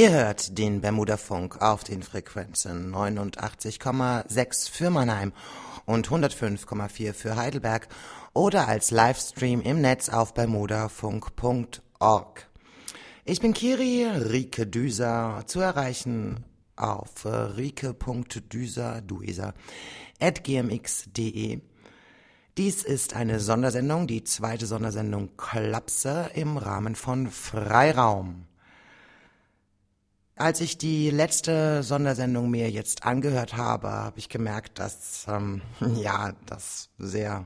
Ihr hört den Bermuda-Funk auf den Frequenzen 89,6 für Mannheim und 105,4 für Heidelberg oder als Livestream im Netz auf bermudafunk.org. Ich bin Kiri, Rike Düser, zu erreichen auf rike.düser, dueser, at gmx.de. Dies ist eine Sondersendung, die zweite Sondersendung Klapse im Rahmen von Freiraum. Als ich die letzte Sondersendung mir jetzt angehört habe, habe ich gemerkt, dass ähm, ja das sehr,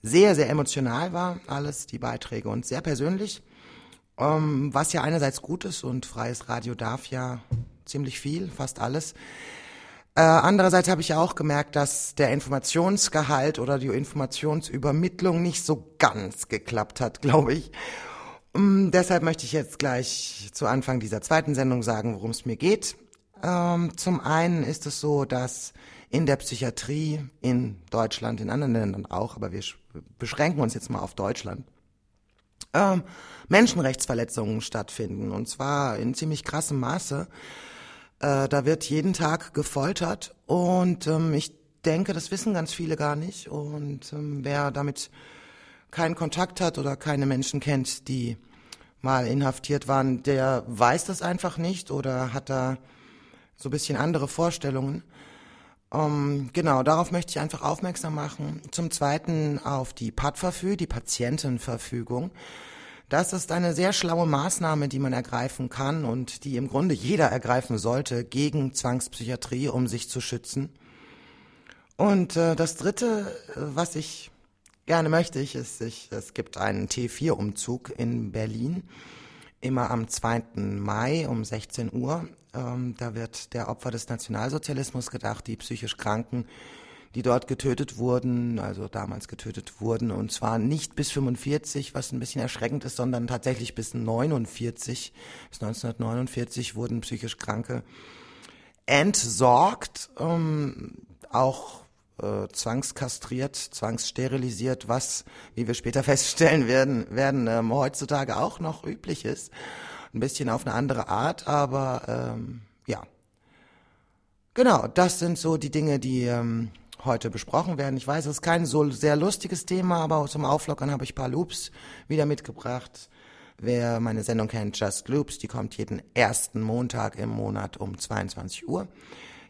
sehr, sehr emotional war, alles die Beiträge und sehr persönlich, ähm, was ja einerseits gut ist und freies Radio darf ja ziemlich viel, fast alles. Äh, andererseits habe ich ja auch gemerkt, dass der Informationsgehalt oder die Informationsübermittlung nicht so ganz geklappt hat, glaube ich. Um, deshalb möchte ich jetzt gleich zu Anfang dieser zweiten Sendung sagen, worum es mir geht. Ähm, zum einen ist es so, dass in der Psychiatrie in Deutschland, in anderen Ländern auch, aber wir beschränken uns jetzt mal auf Deutschland, ähm, Menschenrechtsverletzungen stattfinden und zwar in ziemlich krassem Maße. Äh, da wird jeden Tag gefoltert und ähm, ich denke, das wissen ganz viele gar nicht und ähm, wer damit keinen Kontakt hat oder keine Menschen kennt, die mal inhaftiert waren, der weiß das einfach nicht oder hat da so ein bisschen andere Vorstellungen. Um, ähm, genau, darauf möchte ich einfach aufmerksam machen. Zum Zweiten auf die PAD-Verfügung, die Patientenverfügung. Das ist eine sehr schlaue Maßnahme, die man ergreifen kann und die im Grunde jeder ergreifen sollte gegen Zwangspsychiatrie, um sich zu schützen. Und äh, das Dritte, was ich Gerne möchte ich es. Ich, es gibt einen T4-Umzug in Berlin, immer am 2. Mai um 16 Uhr. Ähm, da wird der Opfer des Nationalsozialismus gedacht, die psychisch Kranken, die dort getötet wurden, also damals getötet wurden, und zwar nicht bis 45, was ein bisschen erschreckend ist, sondern tatsächlich bis 49, bis 1949 wurden psychisch Kranke entsorgt. Ähm, auch äh, zwangskastriert, zwangssterilisiert, was, wie wir später feststellen werden, werden ähm, heutzutage auch noch üblich ist. Ein bisschen auf eine andere Art, aber ähm, ja. Genau, das sind so die Dinge, die ähm, heute besprochen werden. Ich weiß, es ist kein so sehr lustiges Thema, aber zum Auflockern habe ich ein paar Loops wieder mitgebracht. Wer meine Sendung kennt, Just Loops, die kommt jeden ersten Montag im Monat um 22 Uhr.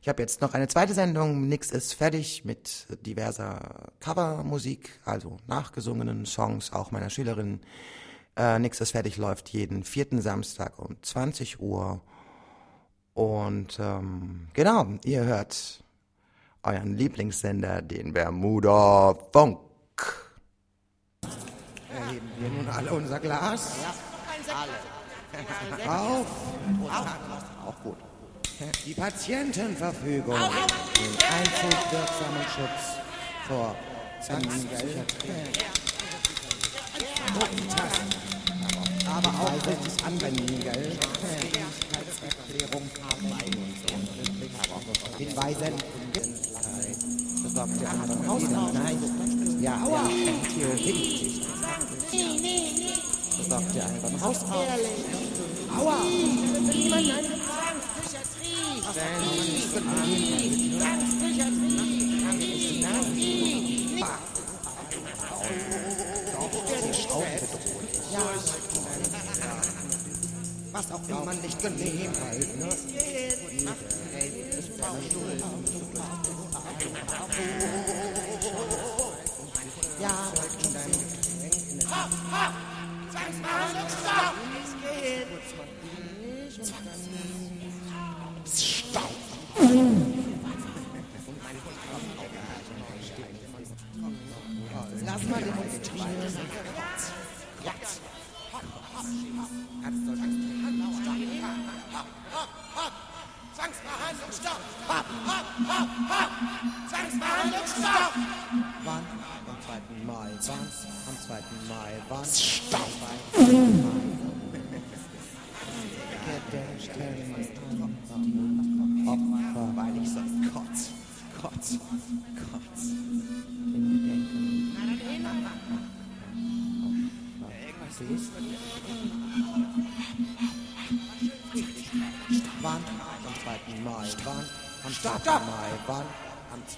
Ich habe jetzt noch eine zweite Sendung, Nix ist fertig, mit diverser Covermusik, also nachgesungenen Songs, auch meiner Schülerin. Äh, Nix ist fertig läuft jeden vierten Samstag um 20 Uhr. Und ähm, genau, ihr hört euren Lieblingssender, den Bermuda Funk. Erheben wir nun alle unser Glas? Ja, alle. Auf. Auf. Auch gut. Die Patientenverfügung. Den einzugwirksamen Schutz vor Zwangspsychiatrie. Aber auch das Anwenden, gell? Erklärung Hinweisen. Besorgt der anderen Hausarzt. Nein. Ja, ja. Theorie. Besorgt der anderen Hausarzt. Aua! Was auch immer man nicht genehm halt, ne? Ja, ha, ha! Sag's mal,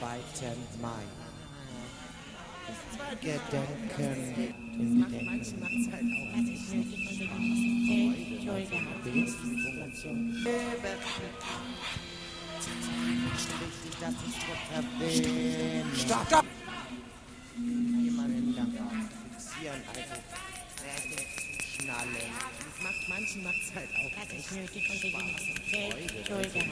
2. Mai. Gedenken. In Gedenken. Ich. Stopp, stopp! Jemanden lang fixieren, also Räte schnallen. Das macht manchen macht's halt auch Das ist nötig und wegen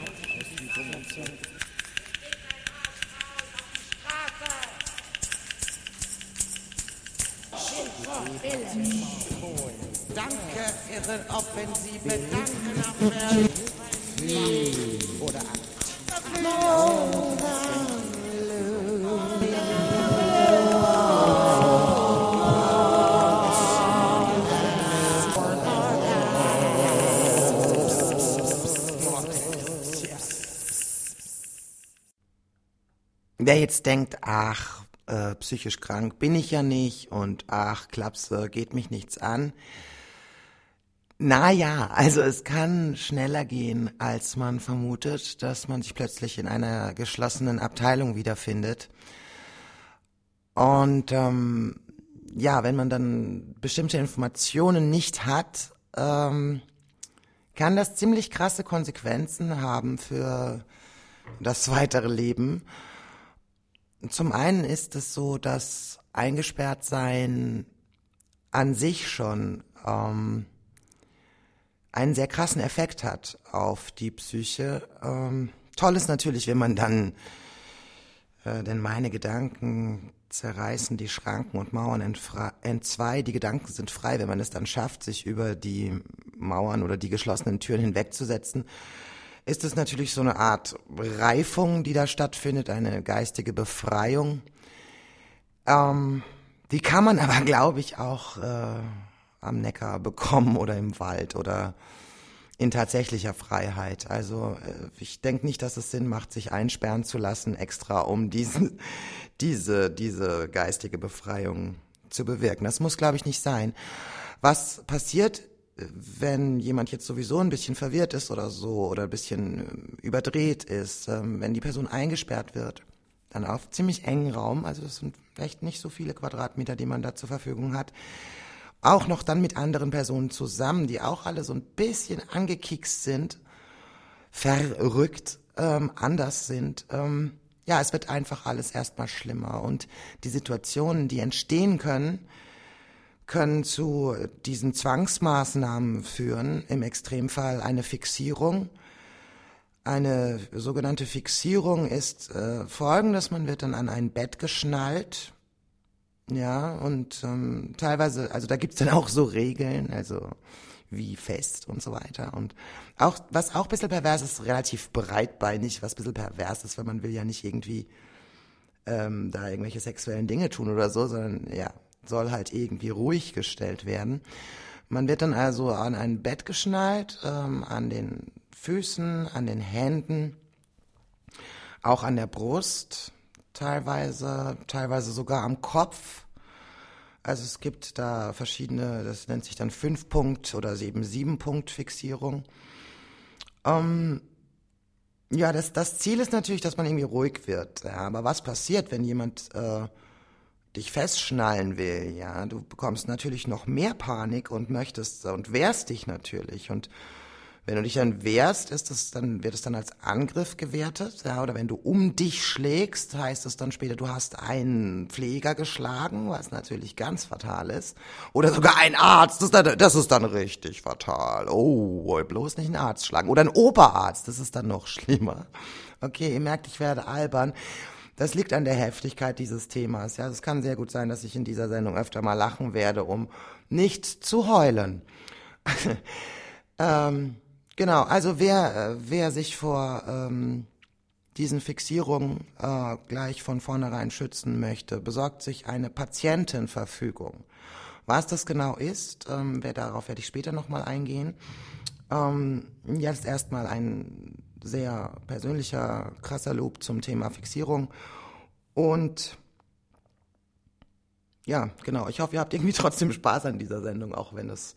Ihre Offensive, danke nach Berlin. Oder. Wer jetzt denkt, ach, äh, psychisch krank bin ich ja nicht und ach, Klapse, geht mich nichts an. Naja, also es kann schneller gehen, als man vermutet, dass man sich plötzlich in einer geschlossenen Abteilung wiederfindet. Und ähm, ja, wenn man dann bestimmte Informationen nicht hat, ähm, kann das ziemlich krasse Konsequenzen haben für das weitere Leben. Zum einen ist es so, dass eingesperrt sein an sich schon ähm, einen sehr krassen Effekt hat auf die Psyche. Ähm, toll ist natürlich, wenn man dann, äh, denn meine Gedanken zerreißen die Schranken und Mauern entzwei. Die Gedanken sind frei, wenn man es dann schafft, sich über die Mauern oder die geschlossenen Türen hinwegzusetzen ist es natürlich so eine Art Reifung, die da stattfindet, eine geistige Befreiung. Ähm, die kann man aber, glaube ich, auch äh, am Neckar bekommen oder im Wald oder in tatsächlicher Freiheit. Also äh, ich denke nicht, dass es Sinn macht, sich einsperren zu lassen, extra um diesen, diese, diese geistige Befreiung zu bewirken. Das muss, glaube ich, nicht sein. Was passiert wenn jemand jetzt sowieso ein bisschen verwirrt ist oder so oder ein bisschen überdreht ist, ähm, wenn die Person eingesperrt wird, dann auf ziemlich engen Raum, also das sind echt nicht so viele Quadratmeter, die man da zur Verfügung hat, auch noch dann mit anderen Personen zusammen, die auch alle so ein bisschen angekikst sind, verrückt, ähm, anders sind. Ähm, ja, es wird einfach alles erstmal schlimmer und die Situationen, die entstehen können, können zu diesen Zwangsmaßnahmen führen, im Extremfall eine Fixierung. Eine sogenannte Fixierung ist äh, folgendes, man wird dann an ein Bett geschnallt, ja, und ähm, teilweise, also da gibt's dann auch so Regeln, also wie fest und so weiter. Und auch, was auch ein bisschen pervers ist, relativ breitbeinig, was ein bisschen pervers ist, weil man will ja nicht irgendwie ähm, da irgendwelche sexuellen Dinge tun oder so, sondern ja, soll halt irgendwie ruhig gestellt werden. Man wird dann also an ein Bett geschnallt, ähm, an den Füßen, an den Händen, auch an der Brust, teilweise, teilweise sogar am Kopf. Also es gibt da verschiedene, das nennt sich dann Fünf-Punkt- oder eben Sieben-Punkt-Fixierung. Ähm, ja, das, das Ziel ist natürlich, dass man irgendwie ruhig wird. Ja, aber was passiert, wenn jemand äh, dich festschnallen will, ja, du bekommst natürlich noch mehr Panik und möchtest und wehrst dich natürlich und wenn du dich dann wehrst, ist es dann, wird es dann als Angriff gewertet, ja, oder wenn du um dich schlägst, heißt es dann später, du hast einen Pfleger geschlagen, was natürlich ganz fatal ist, oder sogar ein Arzt, das ist dann, das ist dann richtig fatal. Oh, bloß nicht einen Arzt schlagen oder ein Oberarzt, das ist dann noch schlimmer. Okay, ihr merkt, ich werde albern. Das liegt an der Heftigkeit dieses Themas. Ja, es kann sehr gut sein, dass ich in dieser Sendung öfter mal lachen werde, um nicht zu heulen. ähm, Genau, also wer, äh, wer sich vor ähm, diesen Fixierungen äh, gleich von vornherein schützen möchte, besorgt sich eine Patientenverfügung. Was das genau ist, ähm, wer darauf werde ich später nochmal eingehen. Ähm, jetzt erstmal ein sehr persönlicher, krasser Loop zum Thema Fixierung. Und ja, genau, ich hoffe, ihr habt irgendwie trotzdem Spaß an dieser Sendung, auch wenn es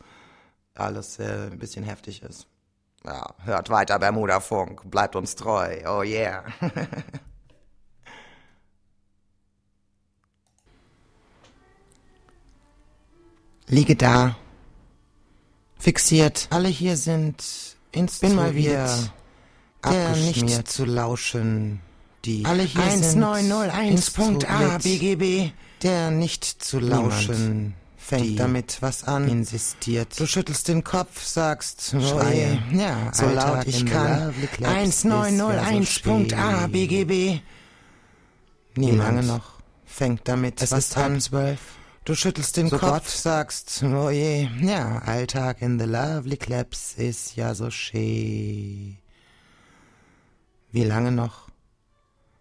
alles äh, ein bisschen heftig ist. Ja, hört weiter Bermuda Funk, bleibt uns treu. Oh yeah. Liege da, fixiert. Alle hier sind ins Bin mal wieder der nicht zu lauschen. Die alle hier 1901.a BGB. Der nicht zu lauschen fängt damit was an, insistiert. Du schüttelst den Kopf, sagst, Schreie, ja, so laut ich kann. 1901.a BGB. Nie lange noch, fängt damit es was an. Zwölf. Du schüttelst den so Kopf, Gott. sagst, oh je, ja, Alltag in the lovely claps ist ja so schön. Wie lange noch?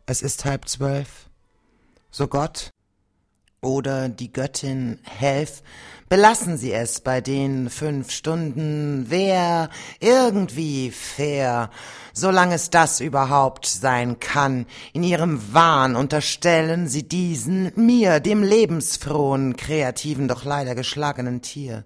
Es ist halb zwölf. So Gott, oder die Göttin helf, belassen Sie es bei den fünf Stunden, wer irgendwie fair, solange es das überhaupt sein kann. In Ihrem Wahn unterstellen Sie diesen mir, dem lebensfrohen, kreativen, doch leider geschlagenen Tier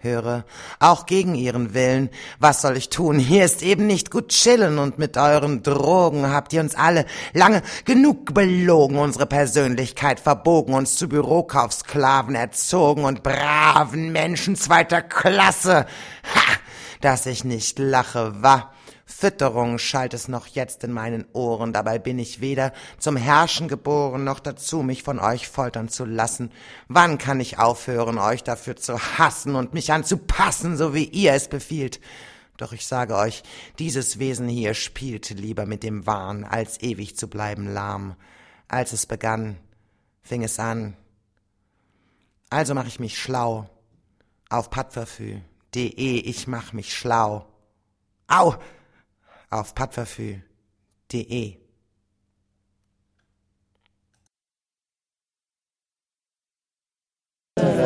höre, auch gegen ihren Willen. Was soll ich tun? Hier ist eben nicht gut chillen und mit euren Drogen habt ihr uns alle lange genug belogen, unsere Persönlichkeit verbogen, uns zu Bürokaufsklaven erzogen und braven Menschen zweiter Klasse. Ha! Dass ich nicht lache, wa? Fütterung schallt es noch jetzt in meinen Ohren, dabei bin ich weder zum Herrschen geboren, noch dazu, mich von euch foltern zu lassen. Wann kann ich aufhören, euch dafür zu hassen und mich anzupassen, so wie ihr es befiehlt? Doch ich sage euch, dieses Wesen hier spielt lieber mit dem Wahn, als ewig zu bleiben lahm. Als es begann, fing es an. Also mach ich mich schlau. Auf patverfü.de, ich mach mich schlau. Au! Auf patverfü.de.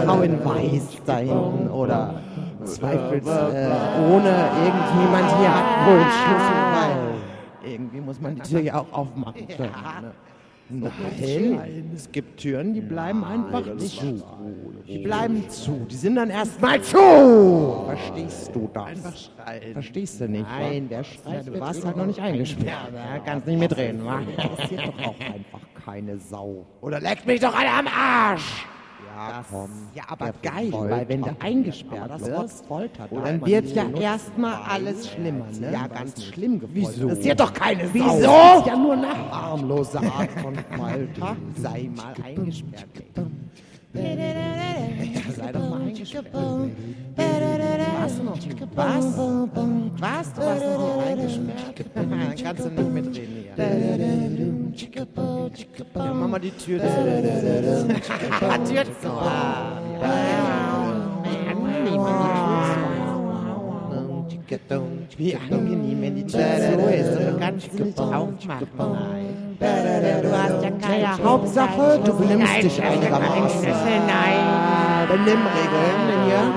Frau in Weiß sein oder zweifels äh, ohne irgendjemand hier hat wohl Schlüssel, weil irgendwie muss man die Tür ja auch aufmachen können. Ne? Nein, es gibt Türen, die bleiben einfach zu. Die bleiben zu. Die sind dann erstmal zu. Verstehst du das? Einfach schreien. Verstehst du nicht? Nein, der schreit. Du warst halt noch nicht eingesperrt. Ja, kannst nicht mitreden, wa? Interessiert doch auch einfach keine Sau. Oder leckt mich doch alle am Arsch! Ja, komm. Ja, aber geil, weil wenn du eingesperrt wirst, dann wird ja erstmal alles schlimmer, ne? Ja, ganz schlimm gefoltert. Wieso? Das ist ja doch keine. Wieso? Das ist ja nur eine harmlose Art von Folter. Sei mal eingesperrt. Ja, sei doch mal eingesperrt. Warst du noch? Was? Was? Du warst noch nicht eingesperrt? Dann kannst du nicht mitreden hier. Ja, mach mal die Tür zu. Tür zu. Wie angenehm, wenn die Tür so kannst nicht aufmachen. Du hast ja keine Hauptsache, du benimmst dich einigermaßen. Nein. Benimmregeln hier.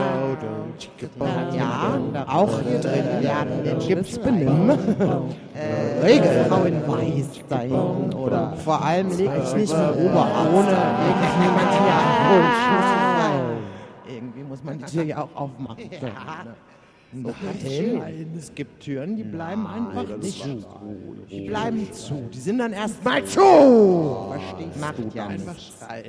Ja, auch hier drin ja, gibt's Benimm. äh, Regeln. Frau in Weiß sein oder vor allem leg ich nicht mit Oberarzt. Ohne irgendjemand hier Irgendwie muss man die Tür ja auch aufmachen. Ja. Nein, es gibt Türen, die bleiben einfach nicht. zu. Die bleiben zu. Die sind dann erstmal zu. Verstehst Macht du ja einfach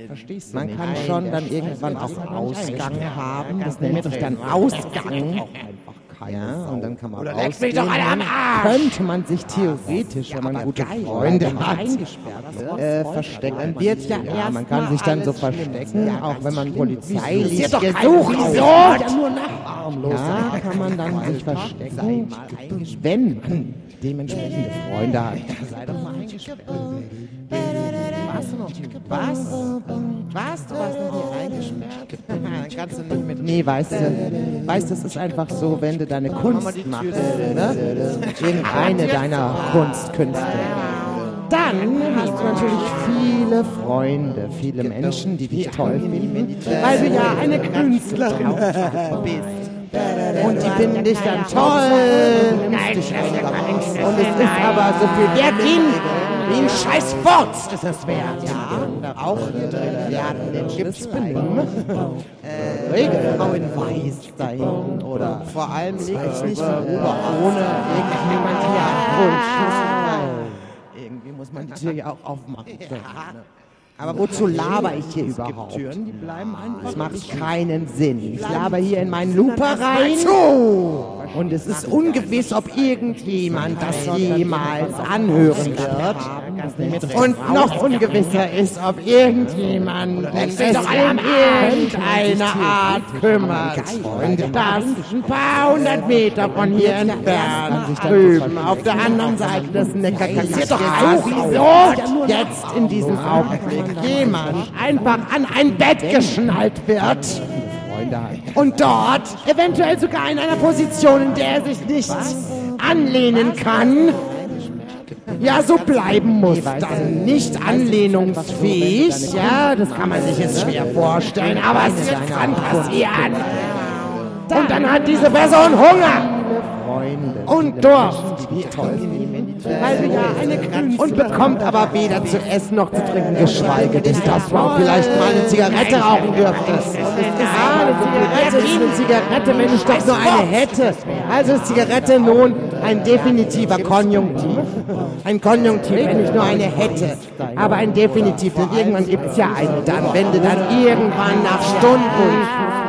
Verstehst du Man kann schon dann irgendwann auch Ausgang haben. Das nennt sich dann Ausgang ja, Sau. Und dann kann man Oder leck mich doch alle am Arsch! Könnte man sich theoretisch, ja, wenn man gute geil, Freunde hat, äh, verstecken. Dann wird ja, ja man kann sich dann so verstecken, auch wenn man polizeilich gesucht wird. Ja, nur nacharmlos. Ja, kann man dann sich verstecken, wenn man dementsprechende Freunde hat. Sei doch mal eingesperrt. Du noch? Was? Warst du? Warst du hier eingesperrt? Kannst du nicht mit. Nee, weißt du, weißt du, es ist einfach so, wenn du deine Kunst machst, ne? Irgendeine deiner Kunstkünste. Dann hast du natürlich viele Freunde, viele Menschen, die dich toll finden, weil du ja eine Künstlerin bist. Und die finden dich dann toll. Nein, Und es ist aber so viel wert wie ein, scheiß Furz ist es wert. Ja, auch hier drin. Ja, den gibt's benehmen. Äh, Regenfrau in Weiß da hinten. Oder vor allem ich nicht mehr rüber, ohne irgendjemand hier. Irgendwie muss man die Tür ja auch aufmachen. können, ne? Aber wozu laber ich hier überhaupt? Türen, die bleiben einfach. Das macht keinen Sinn. Ich laber hier in meinen Looper rein. Und es ist ungewiss, ob irgendjemand das jemals anhören wird. Und noch ungewisser ist, ob irgendjemand es in irgendeiner Art kümmert. Und das ein paar hundert Meter von hier entfernt, drüben auf der anderen Seite des Neckarkanals. doch auch, wieso jetzt in diesem Augenblick jemand einfach an ein Bett geschnallt wird und dort eventuell sogar in einer Position, in der er sich nicht anlehnen kann, ja, so bleiben muss. Dann nicht anlehnungsfähig, ja, das kann man sich jetzt schwer vorstellen, aber es kann passieren. Und dann hat diese Person Hunger und Durst. Weil du ja eine Künstlerin und bekommt aber weder zu essen noch zu trinken, geschweige denn, dass man vielleicht mal eine Zigarette rauchen dürfte. Ah, eine Zigarette ist eine Zigarette, wenn ich doch nur eine hätte. Also ist Zigarette nun ein definitiver Konjunktiv. Ein Konjunktiv, wenn ich nur eine hätte. Aber ein Definitiv, denn irgendwann gibt es ja einen dann. Wenn du dann irgendwann nach Stunden,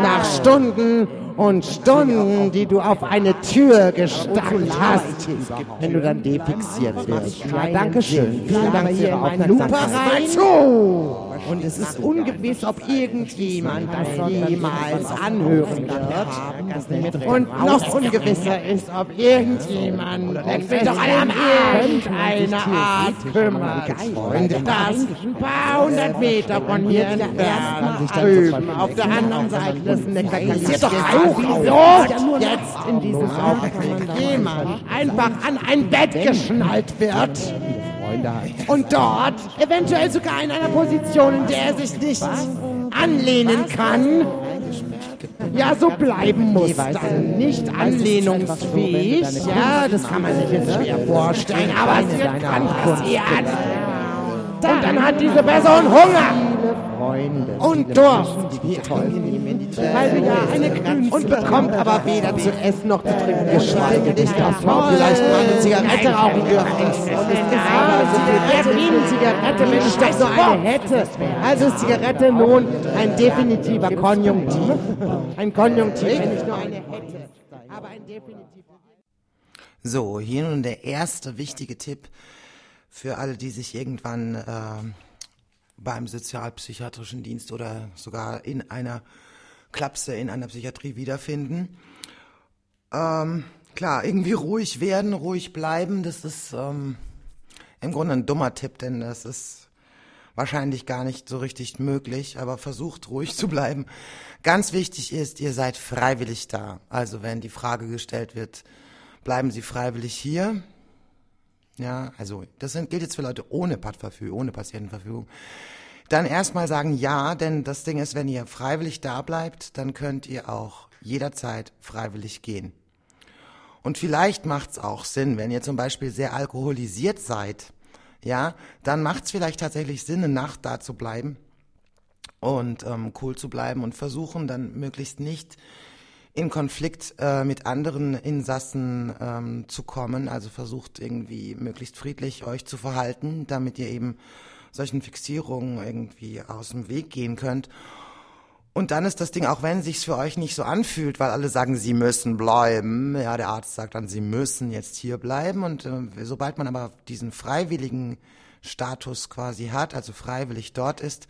nach Stunden und Stunden, die du auf eine Tür gestarrt hast, wenn du dann defixiert wirst. Ja, danke schön. Vielen Dank für Ihre Aufmerksamkeit. Und es ist ungewiss, ob irgendjemand das jemals anhören wird. Und noch ungewisser ist, ob irgendjemand es in irgendeiner Art kümmert. Und das ein paar hundert Meter von hier entfernt, drüben auf der anderen Seite des Neckarkanals. doch auch, jetzt in diesem Augenblick jemand einfach an ein Bett geschnallt wird und dort eventuell sogar in einer Position, in der er sich nicht anlehnen kann, ja, so bleiben muss. Dann. Nicht anlehnungsfähig, ja, das kann man sich jetzt schwer vorstellen, aber es wird kann passieren. Und dann hat diese Person Hunger und Durst. Weil du ja eine Künstlerin und bekommt aber weder zu essen noch zu trinken, geschweige denn, dass man vielleicht mal eine Zigarette rauchen dürfte. Ah, Zigarette, eine Zigarette, wenn ich doch nur eine hätte. Also ist Zigarette nun ein definitiver Konjunktiv. Ein Konjunktiv, wenn ich nur eine hätte. Aber ein definitiv. So, hier nun der erste wichtige Tipp für alle, die sich irgendwann äh, beim sozialpsychiatrischen Dienst oder sogar in einer Klapse in einer Psychiatrie wiederfinden. Ähm, klar, irgendwie ruhig werden, ruhig bleiben, das ist ähm, im Grunde ein dummer Tipp, denn das ist wahrscheinlich gar nicht so richtig möglich, aber versucht ruhig zu bleiben. Ganz wichtig ist, ihr seid freiwillig da. Also wenn die Frage gestellt wird, bleiben Sie freiwillig hier? Ja, also das gilt jetzt für Leute ohne Patverfügung, ohne Patientenverfügung. Dann erstmal sagen ja, denn das Ding ist, wenn ihr freiwillig da bleibt, dann könnt ihr auch jederzeit freiwillig gehen. Und vielleicht macht's auch Sinn, wenn ihr zum Beispiel sehr alkoholisiert seid, ja, dann macht's vielleicht tatsächlich Sinn, eine Nacht da zu bleiben und ähm, cool zu bleiben und versuchen dann möglichst nicht in Konflikt äh, mit anderen Insassen ähm, zu kommen. Also versucht irgendwie möglichst friedlich euch zu verhalten, damit ihr eben solchen Fixierungen irgendwie aus dem Weg gehen könnt. Und dann ist das Ding, auch wenn sich's für euch nicht so anfühlt, weil alle sagen, sie müssen bleiben. Ja, der Arzt sagt dann, sie müssen jetzt hier bleiben. Und äh, sobald man aber diesen freiwilligen Status quasi hat, also freiwillig dort ist,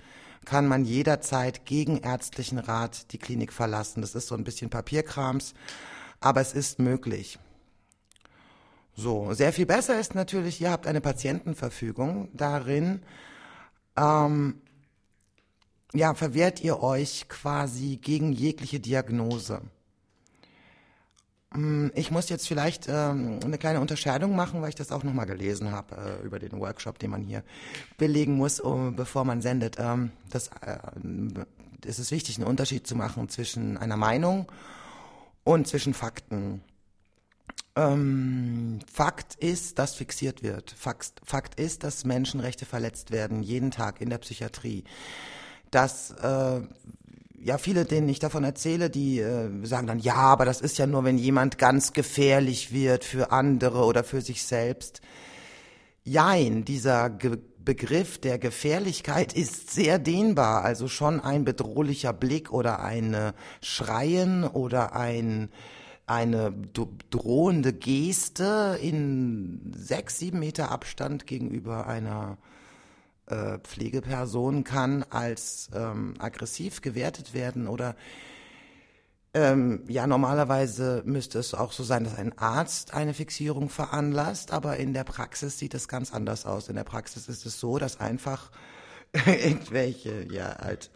kann man jederzeit gegen ärztlichen Rat die Klinik verlassen. Das ist so ein bisschen Papierkrams, aber es ist möglich. So, sehr viel besser ist natürlich, ihr habt eine Patientenverfügung. Darin ähm, ja, verwehrt ihr euch quasi gegen jegliche Diagnose. Hm, ich muss jetzt vielleicht ähm, eine kleine Unterscheidung machen, weil ich das auch nochmal gelesen habe äh, über den Workshop, den man hier belegen muss, bevor man sendet. Ähm, das, äh, es ist wichtig, einen Unterschied zu machen zwischen einer Meinung und zwischen Fakten. Ähm, Fakt ist, dass fixiert wird. Fakt, Fakt ist, dass Menschenrechte verletzt werden, jeden Tag in der Psychiatrie. Dass äh, ja, viele, denen ich davon erzähle, die äh, sagen dann, ja, aber das ist ja nur, wenn jemand ganz gefährlich wird für andere oder für sich selbst. Jein, dieser Ge Begriff der Gefährlichkeit ist sehr dehnbar, also schon ein bedrohlicher Blick oder ein Schreien oder ein eine drohende Geste in sechs, sieben Meter Abstand gegenüber einer äh, Pflegeperson kann als ähm, aggressiv gewertet werden oder ähm, ja, normalerweise müsste es auch so sein, dass ein Arzt eine Fixierung veranlasst, aber in der Praxis sieht es ganz anders aus. In der Praxis ist es so, dass einfach irgendwelche, ja, halt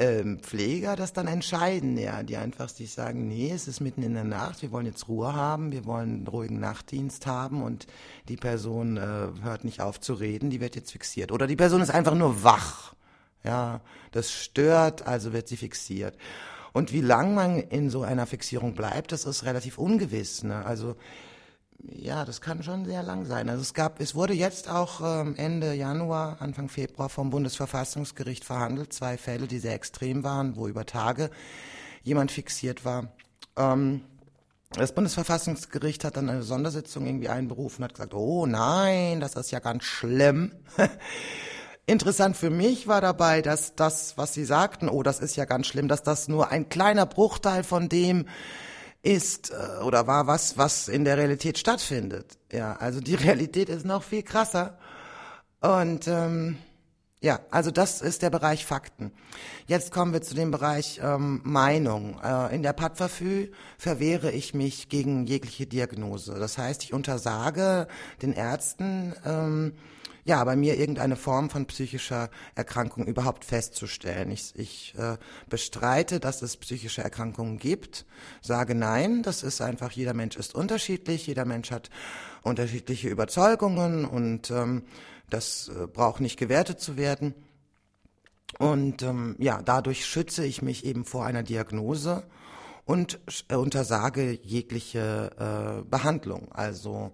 ähm, Pfleger das dann entscheiden, ja, die einfach sich sagen, nee, es ist mitten in der Nacht, wir wollen jetzt Ruhe haben, wir wollen einen ruhigen Nachtdienst haben und die Person äh, hört nicht auf zu reden, die wird jetzt fixiert. Oder die Person ist einfach nur wach, ja, das stört, also wird sie fixiert. Und wie lang man in so einer Fixierung bleibt, das ist relativ ungewiss. Ne? Also ja, das kann schon sehr lang sein. Also es gab, es wurde jetzt auch ähm, Ende Januar, Anfang Februar vom Bundesverfassungsgericht verhandelt, zwei Fälle, die sehr extrem waren, wo über Tage jemand fixiert war. Ähm, das Bundesverfassungsgericht hat dann eine Sondersitzung irgendwie einberufen, hat gesagt, oh nein, das ist ja ganz schlimm. Interessant für mich war dabei, dass das, was Sie sagten, oh, das ist ja ganz schlimm, dass das nur ein kleiner Bruchteil von dem ist äh, oder war was, was in der Realität stattfindet. Ja, also die Realität ist noch viel krasser. Und ähm, ja, also das ist der Bereich Fakten. Jetzt kommen wir zu dem Bereich ähm, Meinung. Äh, in der Patverfü verwehre ich mich gegen jegliche Diagnose. Das heißt, ich untersage den Ärzten, ähm, ja, bei mir irgendeine Form von psychischer Erkrankung überhaupt festzustellen. Ich, ich äh, bestreite, dass es psychische Erkrankungen gibt, sage nein, das ist einfach, jeder Mensch ist unterschiedlich, jeder Mensch hat unterschiedliche Überzeugungen und ähm, das äh, braucht nicht gewertet zu werden. Und ähm, ja, dadurch schütze ich mich eben vor einer Diagnose und äh, untersage jegliche äh, Behandlung. Also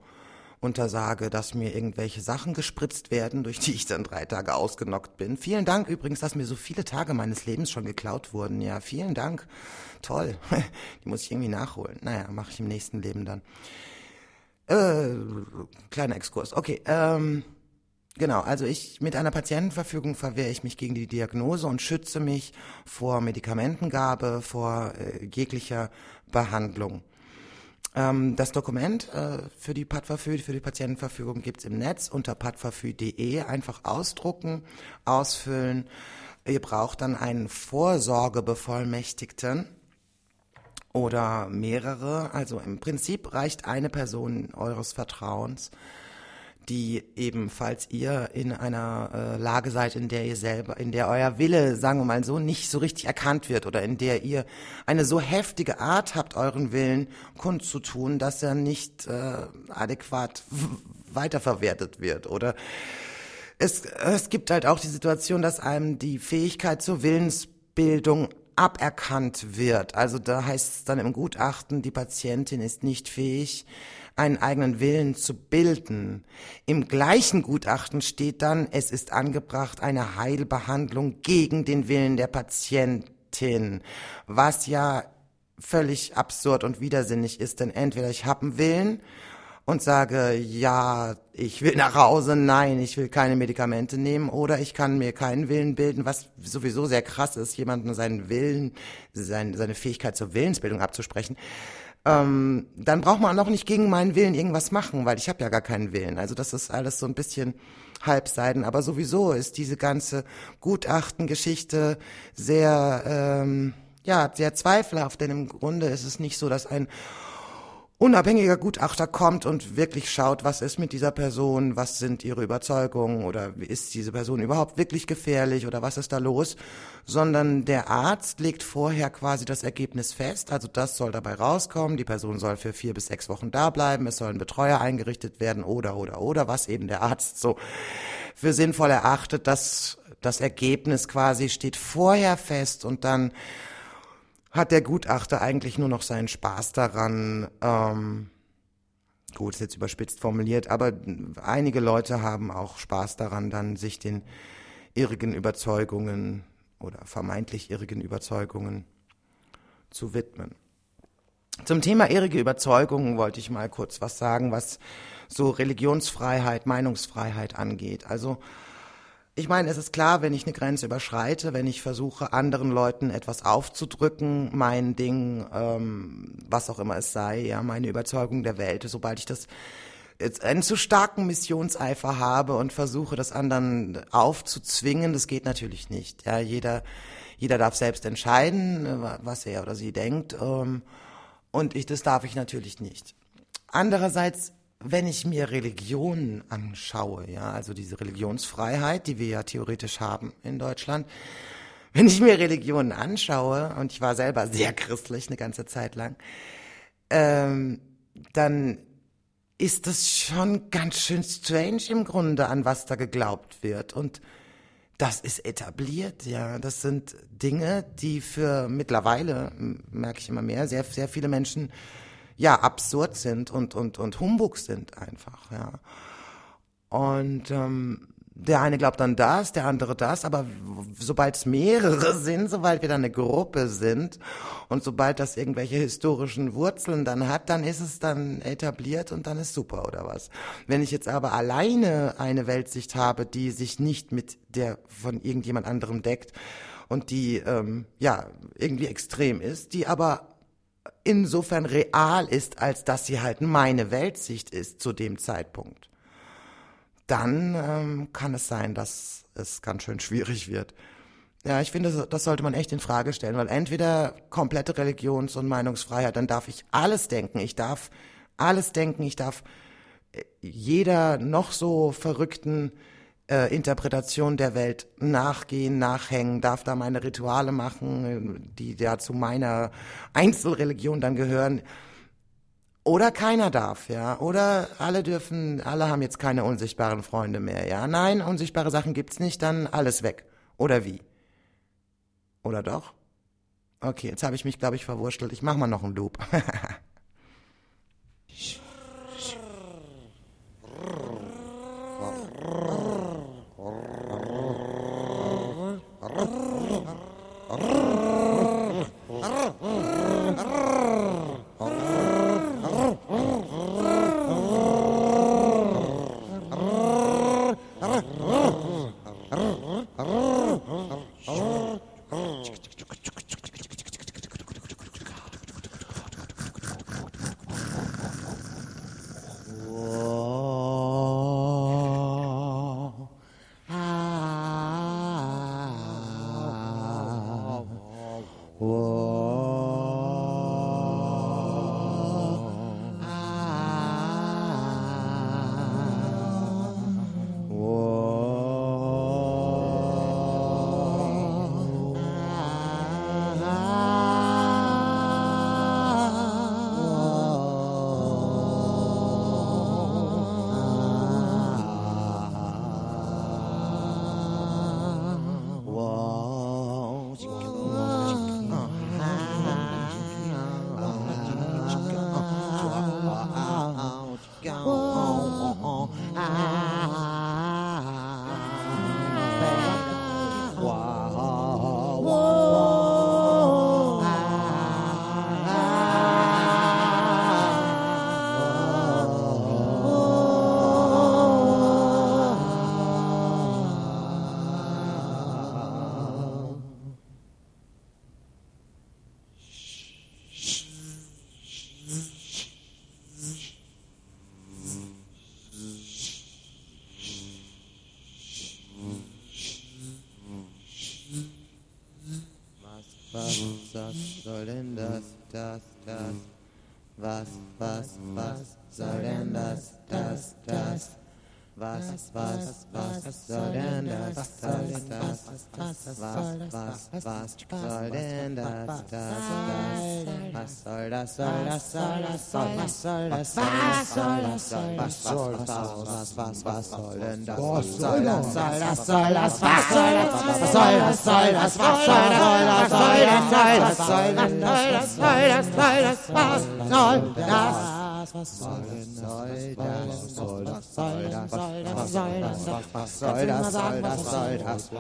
untersage, dass mir irgendwelche Sachen gespritzt werden, durch die ich dann drei Tage ausgenockt bin. Vielen Dank übrigens, dass mir so viele Tage meines Lebens schon geklaut wurden. Ja, vielen Dank. Toll. Die muss ich irgendwie nachholen. Naja, mache ich im nächsten Leben dann. Äh, kleiner Exkurs. Okay, ähm, Genau, also ich mit einer Patientenverfügung verwehre ich mich gegen die Diagnose und schütze mich vor Medikamentengabe, vor äh, jeglicher Behandlung. Ähm, das Dokument äh, für die Padverfü, für die Patientenverfügung gibt's im Netz unter padverfü.de. Einfach ausdrucken, ausfüllen. Ihr braucht dann einen Vorsorgebevollmächtigten oder mehrere. Also im Prinzip reicht eine Person eures Vertrauens die eben, falls ihr in einer äh, Lage seid, in der ihr selber, in der euer Wille, sagen wir mal so, nicht so richtig erkannt wird oder in der ihr eine so heftige Art habt, euren Willen kundzutun, dass er nicht äh, adäquat weiterverwertet wird oder es, es gibt halt auch die Situation, dass einem die Fähigkeit zur Willensbildung aberkannt wird. Also da heißt es dann im Gutachten, die Patientin ist nicht fähig, einen eigenen Willen zu bilden. Im gleichen Gutachten steht dann, es ist angebracht eine Heilbehandlung gegen den Willen der Patientin, was ja völlig absurd und widersinnig ist, denn entweder ich habe einen Willen und sage, ja, ich will nach Hause, nein, ich will keine Medikamente nehmen oder ich kann mir keinen Willen bilden, was sowieso sehr krass ist, jemandem seinen Willen, seine Fähigkeit zur Willensbildung abzusprechen ähm, dann braucht man auch nicht gegen meinen Willen irgendwas machen, weil ich habe ja gar keinen Willen. Also das ist alles so ein bisschen Halbseiden. Aber sowieso ist diese ganze Gutachtengeschichte sehr, ähm, ja, sehr zweifelhaft, denn im Grunde ist es nicht so, dass ein unabhängiger Gutachter kommt und wirklich schaut, was ist mit dieser Person, was sind ihre Überzeugungen oder ist diese Person überhaupt wirklich gefährlich oder was ist da los, sondern der Arzt legt vorher quasi das Ergebnis fest, also das soll dabei rauskommen, die Person soll für vier bis sechs Wochen da bleiben, es soll ein Betreuer eingerichtet werden oder oder oder was eben der Arzt so für sinnvoll erachtet, dass das Ergebnis quasi steht vorher fest und dann hat der Gutachter eigentlich nur noch seinen Spaß daran, ähm, gut, ist jetzt überspitzt formuliert, aber einige Leute haben auch Spaß daran, dann sich den irrigen Überzeugungen oder vermeintlich irrigen Überzeugungen zu widmen. Zum Thema irrige Überzeugungen wollte ich mal kurz was sagen, was so Religionsfreiheit, Meinungsfreiheit angeht. Also ich meine, es ist klar, wenn ich eine Grenze überschreite, wenn ich versuche, anderen Leuten etwas aufzudrücken, mein Ding, ähm, was auch immer es sei, ja, meine Überzeugung der Welt, sobald ich das jetzt einen zu starken Missionseifer habe und versuche, das anderen aufzuzwingen, das geht natürlich nicht. Ja, jeder, jeder darf selbst entscheiden, was er oder sie denkt, ähm, und ich, das darf ich natürlich nicht. Andererseits wenn ich mir Religionen anschaue, ja, also diese Religionsfreiheit, die wir ja theoretisch haben in Deutschland, wenn ich mir Religionen anschaue, und ich war selber sehr christlich eine ganze Zeit lang, ähm, dann ist das schon ganz schön strange im Grunde, an was da geglaubt wird. Und das ist etabliert, ja. Das sind Dinge, die für mittlerweile, merke ich immer mehr, sehr, sehr viele Menschen ja absurd sind und und und Humbug sind einfach, ja. Und ähm, der eine glaubt an das, der andere das, aber sobald es mehrere sind, sobald wir dann eine Gruppe sind und sobald das irgendwelche historischen Wurzeln dann hat, dann ist es dann etabliert und dann ist super oder was. Wenn ich jetzt aber alleine eine Weltsicht habe, die sich nicht mit der von irgendjemand anderem deckt und die ähm, ja irgendwie extrem ist, die aber insofern real ist, als dass sie halt meine Weltsicht ist zu dem Zeitpunkt, dann ähm, kann es sein, dass es ganz schön schwierig wird. Ja, ich finde, das sollte man echt in Frage stellen, weil entweder komplette Religions- und Meinungsfreiheit, dann darf ich alles denken, ich darf alles denken, ich darf äh, jeder noch so verrückten äh, Interpretation der Welt nachgehen, nachhängen, darf da meine Rituale machen, die ja zu meiner Einzelreligion dann gehören. Oder keiner darf, ja. Oder alle dürfen, alle haben jetzt keine unsichtbaren Freunde mehr, ja. Nein, unsichtbare Sachen gibt's nicht, dann alles weg. Oder wie? Oder doch? Okay, jetzt habe ich mich, glaube ich, verwurschtelt. Ich mach mal noch einen Loop. Was soll das, soll das, soll was soll das, das, soll das, soll was soll das, was, was, was soll denn das? Was soll das, soll das, soll das, was soll das, was soll das, soll das, was soll das, soll das, soll das, soll das, was soll das, soll das, was soll das? Was soll das, soll das, soll das, soll das, soll das, soll das, was soll das, soll das, soll das,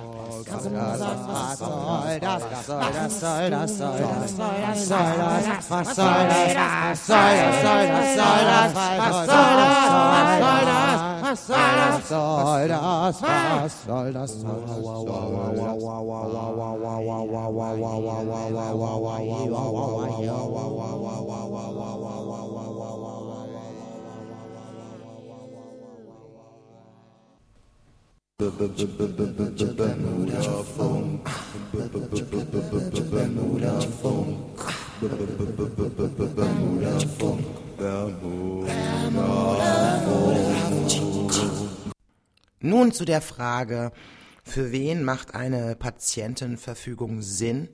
kannst du mir sagen, was soll das, soll das, soll das, soll das, soll das, soll das, was soll das, soll das, soll das, soll das, was soll das, was soll das, was soll das, was soll das, was soll das, soll das, wow, wow, wow, wow, wow, wow, wow, Nun zu der Frage, für wen macht eine Patientenverfügung Sinn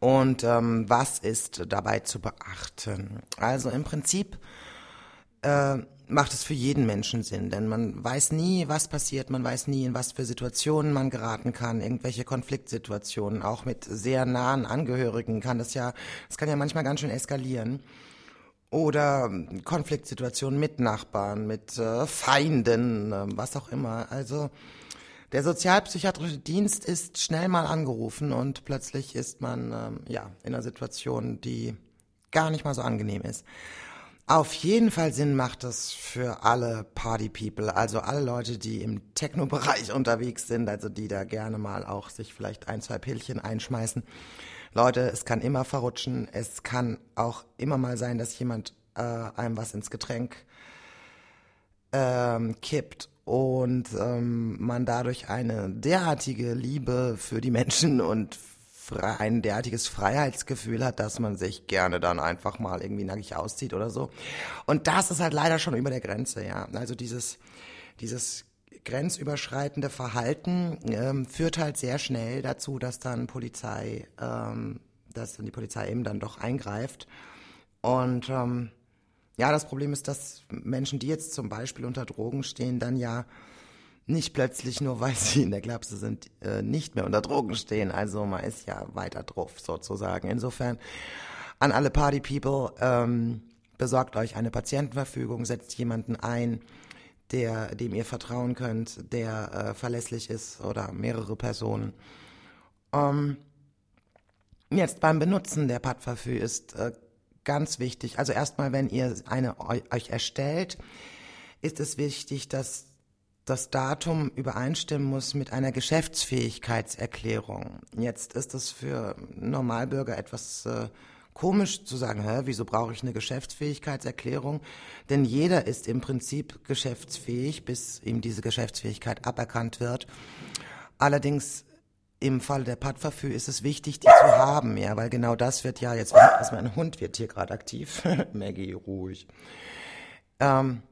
und ähm, was ist dabei zu beachten? Also im Prinzip äh, macht es für jeden Menschen Sinn, denn man weiß nie, was passiert, man weiß nie, in was für Situationen man geraten kann, irgendwelche Konfliktsituationen, auch mit sehr nahen Angehörigen kann das ja, das kann ja manchmal ganz schön eskalieren. Oder Konfliktsituationen mit Nachbarn, mit äh, Feinden, äh, was auch immer. Also der sozialpsychiatrische Dienst ist schnell mal angerufen und plötzlich ist man äh, ja in einer Situation, die gar nicht mal so angenehm ist. Auf jeden Fall Sinn macht es für alle Party People, also alle Leute, die im Techno-Bereich unterwegs sind, also die da gerne mal auch sich vielleicht ein, zwei Pillchen einschmeißen. Leute, es kann immer verrutschen, es kann auch immer mal sein, dass jemand äh, einem was ins Getränk ähm, kippt und ähm, man dadurch eine derartige Liebe für die Menschen und ein derartiges Freiheitsgefühl hat, dass man sich gerne dann einfach mal irgendwie nackig auszieht oder so. Und das ist halt leider schon über der Grenze, ja. Also dieses, dieses grenzüberschreitende Verhalten ähm, führt halt sehr schnell dazu, dass dann Polizei, ähm, dass dann die Polizei eben dann doch eingreift. Und ähm, ja, das Problem ist, dass Menschen, die jetzt zum Beispiel unter Drogen stehen, dann ja nicht plötzlich nur, weil sie in der Klapse sind, äh, nicht mehr unter Drogen stehen. Also man ist ja weiter drauf sozusagen. Insofern an alle Party People, ähm, besorgt euch eine Patientenverfügung, setzt jemanden ein, der, dem ihr vertrauen könnt, der äh, verlässlich ist oder mehrere Personen. Ähm, jetzt beim Benutzen der Padverfü ist äh, ganz wichtig, also erstmal, wenn ihr eine euch erstellt, ist es wichtig, dass das Datum übereinstimmen muss mit einer Geschäftsfähigkeitserklärung. Jetzt ist es für Normalbürger etwas äh, komisch zu sagen, hä, wieso brauche ich eine Geschäftsfähigkeitserklärung? Denn jeder ist im Prinzip geschäftsfähig, bis ihm diese Geschäftsfähigkeit aberkannt wird. Allerdings im Fall der Padverfü ist es wichtig, die zu haben, ja, weil genau das wird ja jetzt, also mein Hund wird hier gerade aktiv. Maggie, ruhig. Ähm,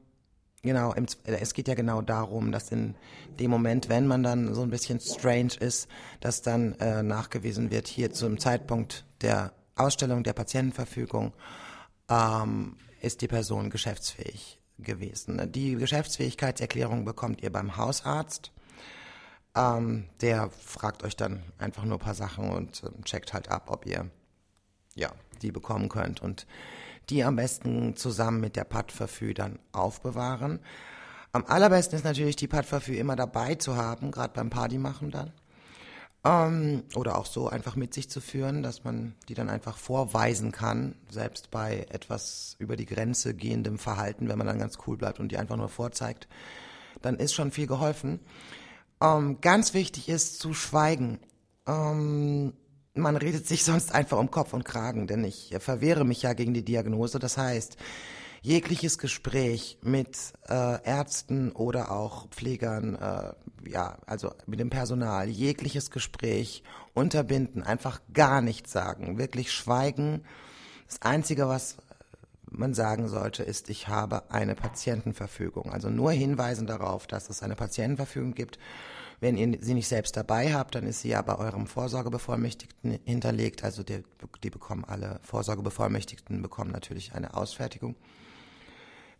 Genau, im, äh, es geht ja genau darum, dass in dem Moment, wenn man dann so ein bisschen strange ist, dass dann äh, nachgewiesen wird, hier zum Zeitpunkt der Ausstellung der Patientenverfügung ähm, ist die Person geschäftsfähig gewesen. Die Geschäftsfähigkeitserklärung bekommt ihr beim Hausarzt. Ähm, der fragt euch dann einfach nur ein paar Sachen und äh, checkt halt ab, ob ihr ja die bekommen könnt. Und die am besten zusammen mit der Padverfü dann aufbewahren. Am allerbesten ist natürlich die Padverfü immer dabei zu haben, gerade beim Partymachen dann. Ähm, oder auch so einfach mit sich zu führen, dass man die dann einfach vorweisen kann, selbst bei etwas über die Grenze gehendem Verhalten, wenn man dann ganz cool bleibt und die einfach nur vorzeigt, dann ist schon viel geholfen. Ähm, ganz wichtig ist zu schweigen. Ähm, man redet sich sonst einfach um Kopf und Kragen, denn ich verwehre mich ja gegen die Diagnose. Das heißt, jegliches Gespräch mit äh, Ärzten oder auch Pflegern, äh, ja, also mit dem Personal, jegliches Gespräch unterbinden, einfach gar nichts sagen, wirklich schweigen. Das Einzige, was man sagen sollte, ist, ich habe eine Patientenverfügung. Also nur hinweisen darauf, dass es eine Patientenverfügung gibt. Wenn ihr sie nicht selbst dabei habt, dann ist sie ja bei eurem Vorsorgebevollmächtigten hinterlegt. Also die, die bekommen alle Vorsorgebevollmächtigten bekommen natürlich eine Ausfertigung.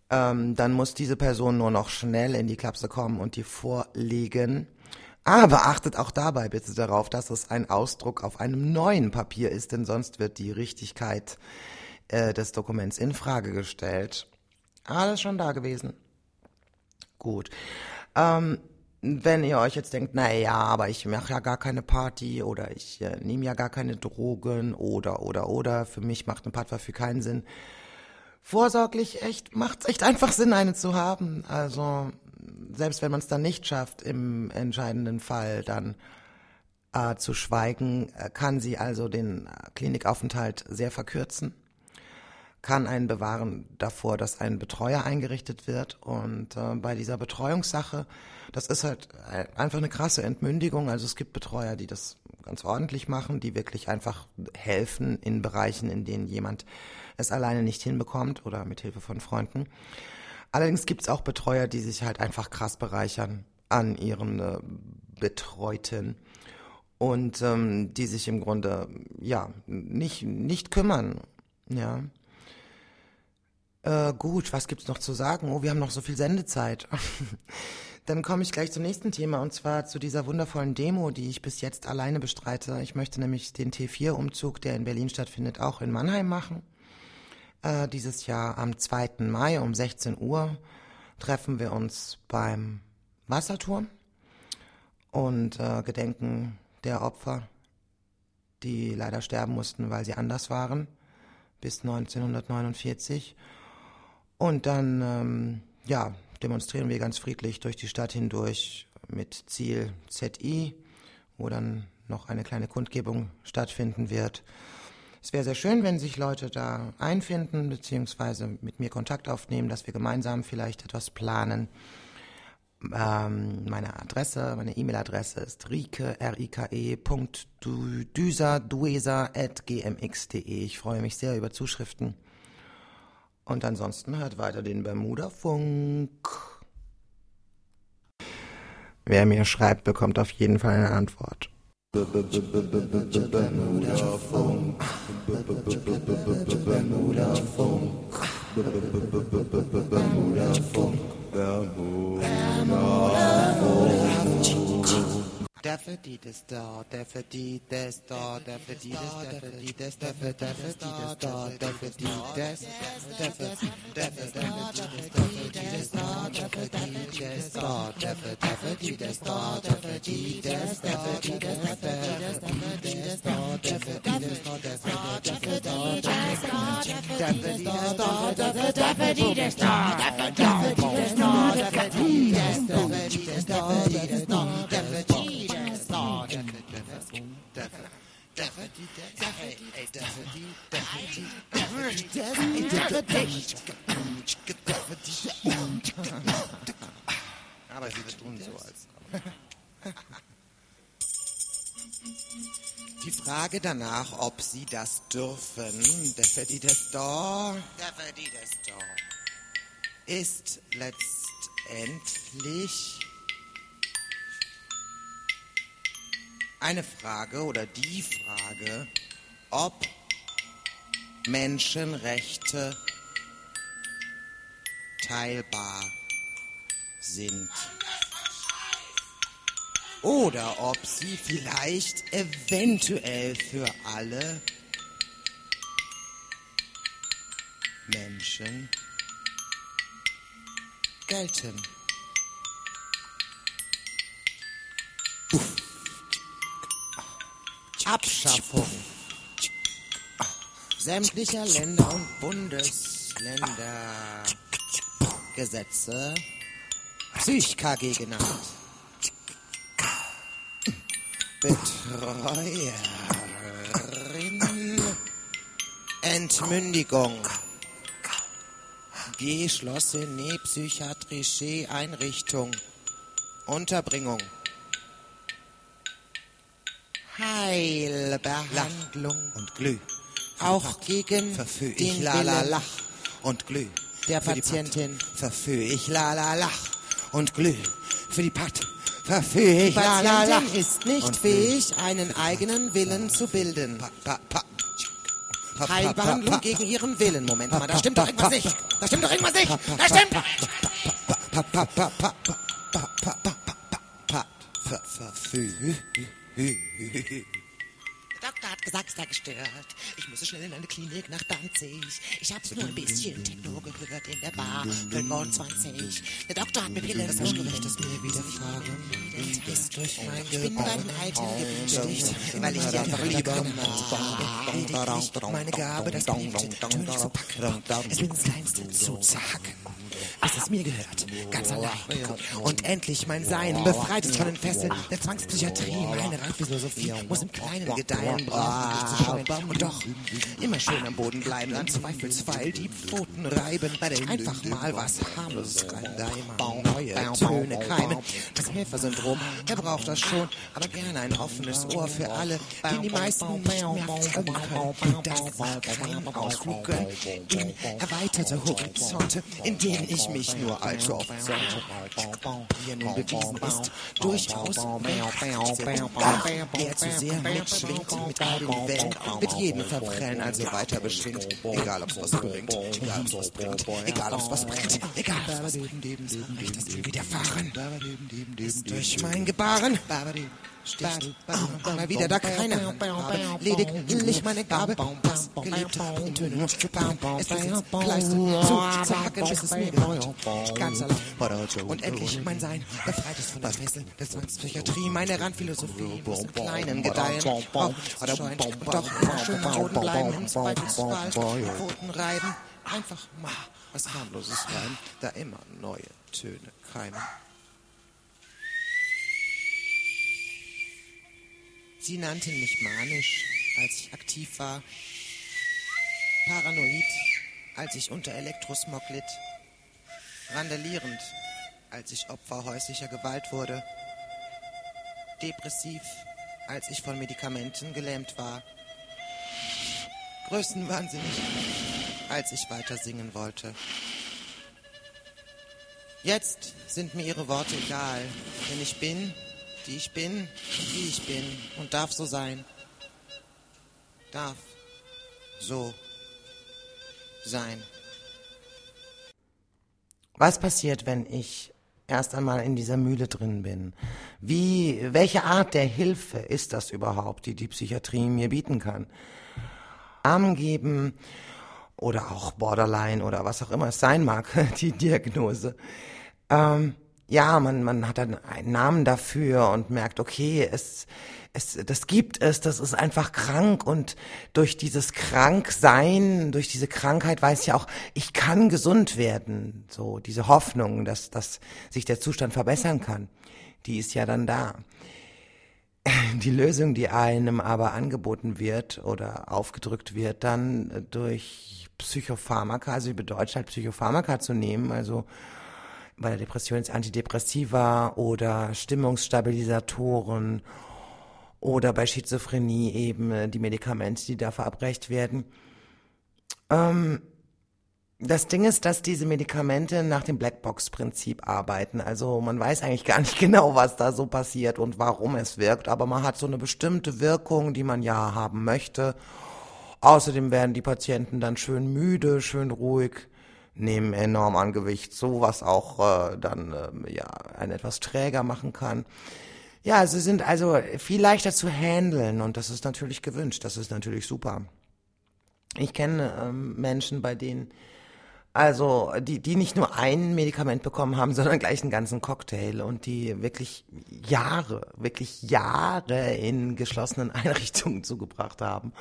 Ähm, dann muss diese Person nur noch schnell in die Klapse kommen und die vorlegen. Aber achtet auch dabei bitte darauf, dass es ein Ausdruck auf einem neuen Papier ist, denn sonst wird die Richtigkeit äh, des Dokuments in Frage gestellt. Alles schon da gewesen. Gut. Ähm, wenn ihr euch jetzt denkt, na ja, aber ich mache ja gar keine Party oder ich äh, nehme ja gar keine Drogen oder oder oder, für mich macht eine Partner keinen Sinn. Vorsorglich echt macht's echt einfach Sinn, eine zu haben. Also selbst wenn man es dann nicht schafft, im entscheidenden Fall dann äh, zu schweigen, äh, kann sie also den Klinikaufenthalt sehr verkürzen, kann einen bewahren davor, dass ein Betreuer eingerichtet wird. Und äh, bei dieser Betreuungssache, das ist halt äh, einfach eine krasse Entmündigung. Also es gibt Betreuer, die das ganz ordentlich machen, die wirklich einfach helfen in Bereichen, in denen jemand es alleine nicht hinbekommt oder mit Hilfe von Freunden. Allerdings gibt es auch Betreuer, die sich halt einfach krass bereichern an ihren äh, Betreuten und ähm, die sich im Grunde ja nicht nicht kümmern. Ja. Äh, gut, was gibt's noch zu sagen? Oh, wir haben noch so viel Sendezeit. Dann komme ich gleich zum nächsten Thema und zwar zu dieser wundervollen Demo, die ich bis jetzt alleine bestreite. Ich möchte nämlich den T4-Umzug, der in Berlin stattfindet, auch in Mannheim machen. Äh, dieses Jahr am 2. Mai um 16 Uhr treffen wir uns beim Wasserturm und äh, gedenken der Opfer, die leider sterben mussten, weil sie anders waren, bis 1949. Und dann, ähm, ja, demonstrieren wir ganz friedlich durch die Stadt hindurch mit Ziel ZI, wo dann noch eine kleine Kundgebung stattfinden wird. Es wäre sehr schön, wenn sich Leute da einfinden, beziehungsweise mit mir Kontakt aufnehmen, dass wir gemeinsam vielleicht etwas planen. Ähm, meine Adresse, meine E-Mail-Adresse ist rike, r-i-k-e, gmx.de. Ich freue mich sehr über Zuschriften. Und ansonsten hört weiter den Bermuda-Funk. Wer mir schreibt, bekommt auf jeden Fall eine Antwort. Bermuda Funk. Bermuda Funk. daffodides star daffodides star daffodides daffodides daffodides star daffodides daffodides star daffodides star daffodides star daffodides daffodides daffodides star daffodides star daffodides star daffodides star daffodides star daffodides star daffodides star aber sie tun so als. Die Frage danach, ob sie das dürfen, der verdient es doch, der verdient es doch, ist letztendlich eine Frage oder die Frage, ob Menschenrechte teilbar sind. Oder ob sie vielleicht eventuell für alle Menschen gelten. Abschaffung. Sämtlicher Länder und Bundesländergesetze, Psych-KG genannt. Betreuerin, Entmündigung, geschlossene psychiatrische Einrichtung, Unterbringung. Heilbehandlung und Glüh. Auch gegen den Willen und glüh. Der Patientin. Pat verführ ich la la lach und glüh. Für die Pat verführ ich Die la la lach. Ist nicht fähig, einen eigenen Willen zu bilden. Heilbehandlung gegen ihren Willen. Moment mal, da stimmt doch irgendwas nicht. Da stimmt doch irgendwas nicht. Da stimmt. pa, der Doktor hat gesagt, es sei gestört. Ich muss schnell in eine Klinik nach Danzig. Ich hab's nur ein bisschen Techno gehört in der Bar. 25. Der Doktor hat mir Pille das Ungerecht, das mir widerfahren Ich bin meinen alten gewünscht, weil ich die einfach lieber gemacht Meine Gabe, das Beliebte tödlich zu packen, es ins Kleinste zu zacken bis es mir gehört, ganz allein. Und endlich mein Sein befreit ist von den Fesseln der Zwangspsychiatrie. Meine reife Philosophie muss im Kleinen gedeihen, brauchen. Und doch immer schön am Boden bleiben, an Zweifelsfall die Pfoten reiben. Einfach mal was harmloses rein, da immer neue Töne keimen. Das Helfersyndrom, wer braucht das schon? Aber gerne ein offenes Ohr für alle, die die meisten nicht mehr folgen können. Das kein Ausflug in erweiterte Horizonte, in denen ich mich nur allzu oft sollte. Wie ja nun bewiesen ist, durchaus Wer zu sehr mitschwingt mit all den Wellen, wird jeden verbrennen, also weiter beschwingt. Egal ob's was bringt, egal ob's was bringt, egal ob's was bringt, egal ob's was bringt. Recht ist mir widerfahren, ist durch mein Gebaren. Sticht mal wieder da keiner Gabe, lediglich meine Gabe, das gelebte in Töne nur zu packen, es ins Kleinste zu bis es mir gehört, ganz allein. Und endlich mein Sein befreit ist von der Fessel der Zwangspsychiatrie, meine Randphilosophie muss im Kleinen gedeihen, scheuen und doch schön Boden bleiben, im Zweifelsfall Pfoten reiben, einfach mal was harmloses rein, da immer neue Töne keimen. Sie nannten mich manisch, als ich aktiv war, paranoid, als ich unter Elektrosmog litt, randalierend, als ich Opfer häuslicher Gewalt wurde, depressiv, als ich von Medikamenten gelähmt war, größenwahnsinnig, als ich weiter singen wollte. Jetzt sind mir ihre Worte egal, denn ich bin, die ich bin, wie ich bin und darf so sein. Darf so sein. Was passiert, wenn ich erst einmal in dieser Mühle drin bin? Wie, welche Art der Hilfe ist das überhaupt, die die Psychiatrie mir bieten kann? Namen geben oder auch Borderline oder was auch immer es sein mag, die Diagnose. Ähm, ja, man, man hat dann einen Namen dafür und merkt, okay, es, es, das gibt es, das ist einfach krank und durch dieses Kranksein, durch diese Krankheit weiß ich auch, ich kann gesund werden. So, diese Hoffnung, dass, dass sich der Zustand verbessern kann, die ist ja dann da. Die Lösung, die einem aber angeboten wird oder aufgedrückt wird, dann durch Psychopharmaka, also bedeutet halt Psychopharmaka zu nehmen, also bei der Depression ist Antidepressiva oder Stimmungsstabilisatoren oder bei Schizophrenie eben äh, die Medikamente, die da verabreicht werden. Ähm, das Ding ist, dass diese Medikamente nach dem Blackbox-Prinzip arbeiten. Also man weiß eigentlich gar nicht genau, was da so passiert und warum es wirkt, aber man hat so eine bestimmte Wirkung, die man ja haben möchte. Außerdem werden die Patienten dann schön müde, schön ruhig, nehmen enorm an Gewicht zu, was auch äh, dann äh, ja einen etwas träger machen kann. Ja, sie sind also viel leichter zu handeln und das ist natürlich gewünscht, das ist natürlich super. Ich kenne ähm, Menschen, bei denen also die, die nicht nur ein Medikament bekommen haben, sondern gleich einen ganzen Cocktail und die wirklich Jahre, wirklich Jahre in geschlossenen Einrichtungen zugebracht haben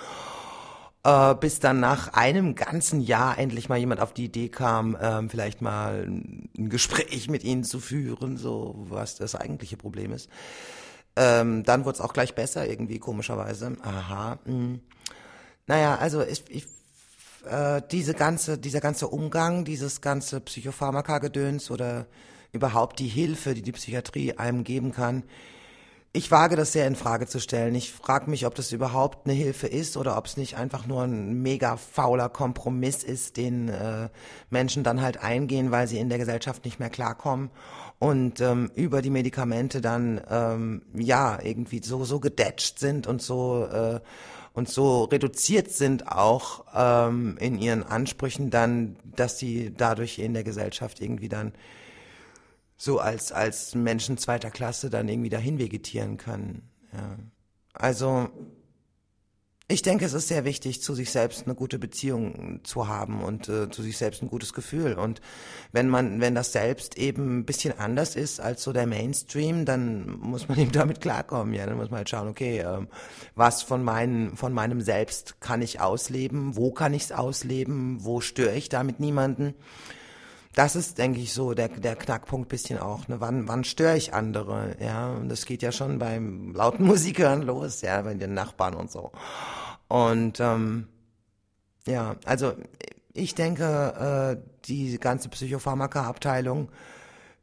äh, bis dann nach einem ganzen Jahr endlich mal jemand auf die Idee kam, ähm, vielleicht mal ein Gespräch mit ihnen zu führen, so was das eigentliche Problem ist. Ähm, dann wurde es auch gleich besser, irgendwie komischerweise. Aha. Mh. Naja, also ich, ich äh, diese ganze, dieser ganze Umgang, dieses ganze Psychopharmaka-Gedöns oder überhaupt die Hilfe, die die Psychiatrie einem geben kann, ich wage das sehr in Frage zu stellen. Ich frage mich, ob das überhaupt eine Hilfe ist oder ob es nicht einfach nur ein mega fauler Kompromiss ist, den äh, Menschen dann halt eingehen, weil sie in der Gesellschaft nicht mehr klarkommen und ähm, über die Medikamente dann ähm, ja irgendwie so so gedetscht sind und so äh, und so reduziert sind auch ähm, in ihren Ansprüchen dann, dass sie dadurch in der Gesellschaft irgendwie dann so als, als Menschen zweiter Klasse dann irgendwie dahin vegetieren können. Ja. Also, ich denke, es ist sehr wichtig, zu sich selbst eine gute Beziehung zu haben und äh, zu sich selbst ein gutes Gefühl. Und wenn man, wenn das selbst eben ein bisschen anders ist als so der Mainstream, dann muss man eben damit klarkommen. Ja, dann muss man halt schauen, okay, ähm, was von meinem, von meinem Selbst kann ich ausleben? Wo kann ich es ausleben? Wo störe ich damit niemanden? Das ist, denke ich, so der, der Knackpunkt bisschen auch. Ne? Wann, wann störe ich andere? Ja, und das geht ja schon beim lauten Musikern los, ja, bei den Nachbarn und so. Und ähm, ja, also ich denke, äh, die ganze Psychopharmaka-Abteilung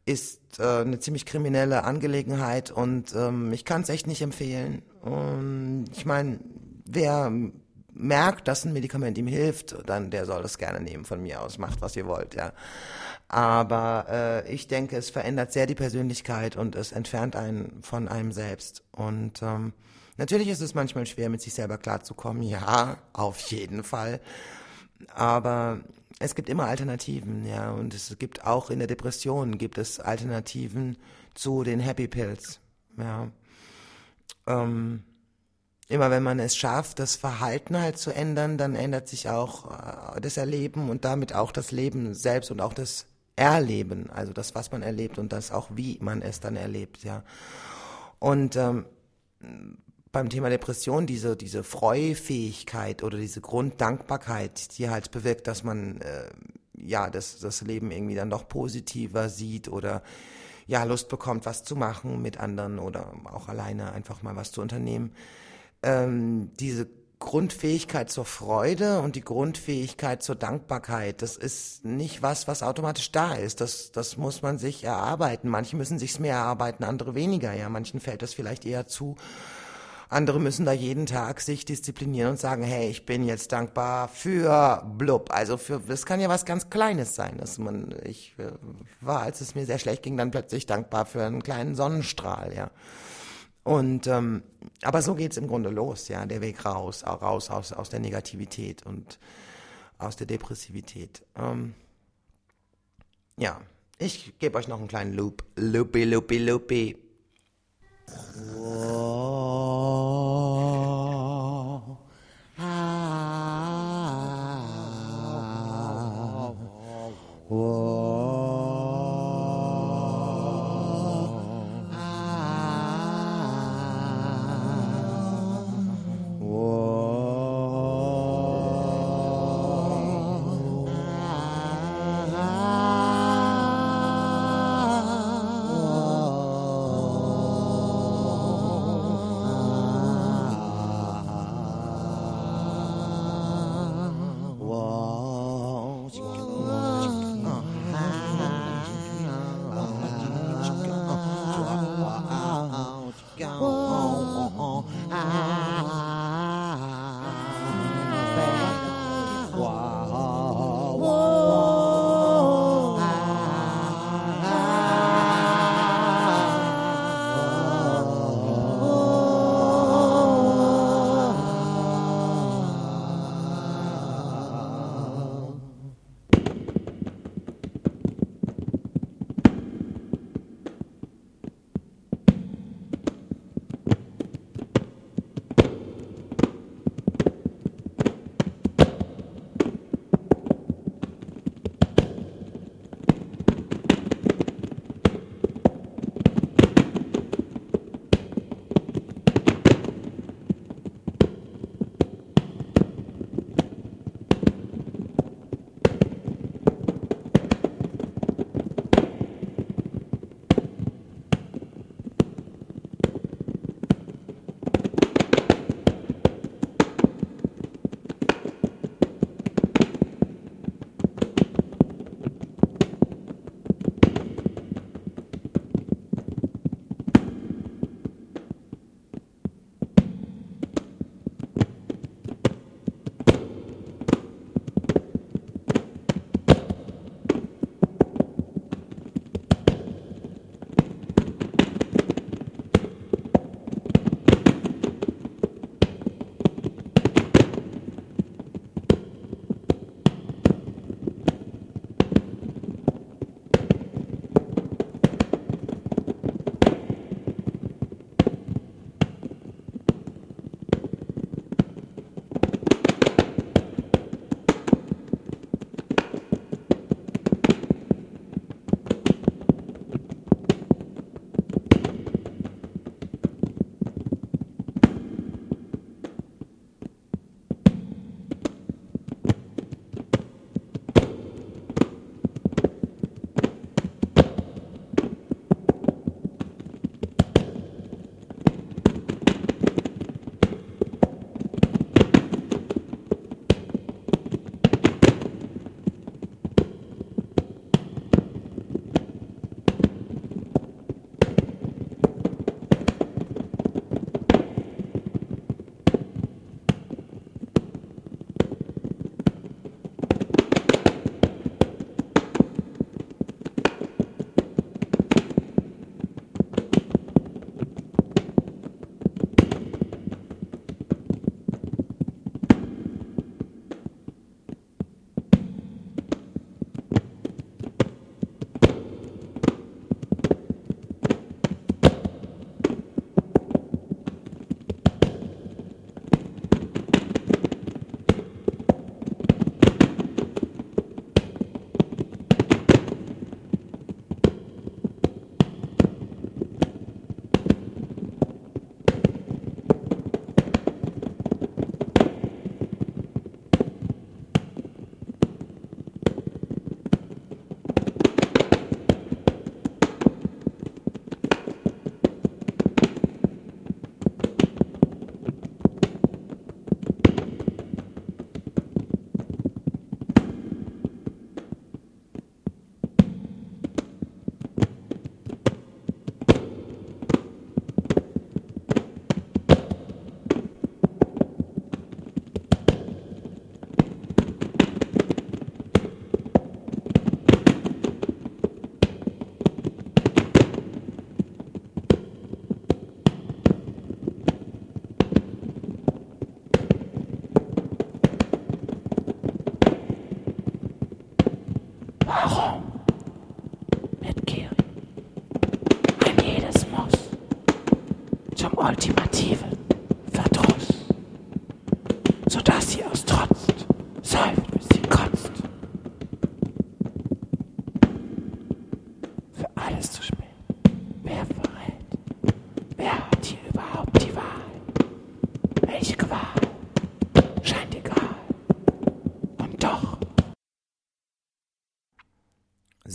ist äh, eine ziemlich kriminelle Angelegenheit und ähm, ich kann es echt nicht empfehlen. Und ich meine, wer merkt, dass ein Medikament ihm hilft, dann der soll das gerne nehmen von mir aus, macht was ihr wollt, ja. Aber äh, ich denke, es verändert sehr die Persönlichkeit und es entfernt einen von einem selbst. Und ähm, natürlich ist es manchmal schwer, mit sich selber klarzukommen, ja, auf jeden Fall. Aber es gibt immer Alternativen, ja, und es gibt auch in der Depression gibt es Alternativen zu den Happy Pills, ja. Ähm, immer wenn man es schafft, das Verhalten halt zu ändern, dann ändert sich auch äh, das Erleben und damit auch das Leben selbst und auch das Erleben, also das, was man erlebt und das auch, wie man es dann erlebt, ja. Und ähm, beim Thema Depression diese diese Freufähigkeit oder diese Grunddankbarkeit, die halt bewirkt, dass man äh, ja das das Leben irgendwie dann doch positiver sieht oder ja Lust bekommt, was zu machen mit anderen oder auch alleine einfach mal was zu unternehmen ähm, diese Grundfähigkeit zur Freude und die Grundfähigkeit zur Dankbarkeit, das ist nicht was, was automatisch da ist. Das, das muss man sich erarbeiten. Manche müssen sich's mehr erarbeiten, andere weniger. Ja, manchen fällt das vielleicht eher zu. Andere müssen da jeden Tag sich disziplinieren und sagen, hey, ich bin jetzt dankbar für blub. Also für, das kann ja was ganz Kleines sein, dass man, ich äh, war, als es mir sehr schlecht ging, dann plötzlich dankbar für einen kleinen Sonnenstrahl, ja. Und ähm, aber so geht's im Grunde los, ja, der Weg raus, raus aus, aus der Negativität und aus der Depressivität. Ähm, ja, ich gebe euch noch einen kleinen Loop. Loopy, loopy, loopy. Oh, ah,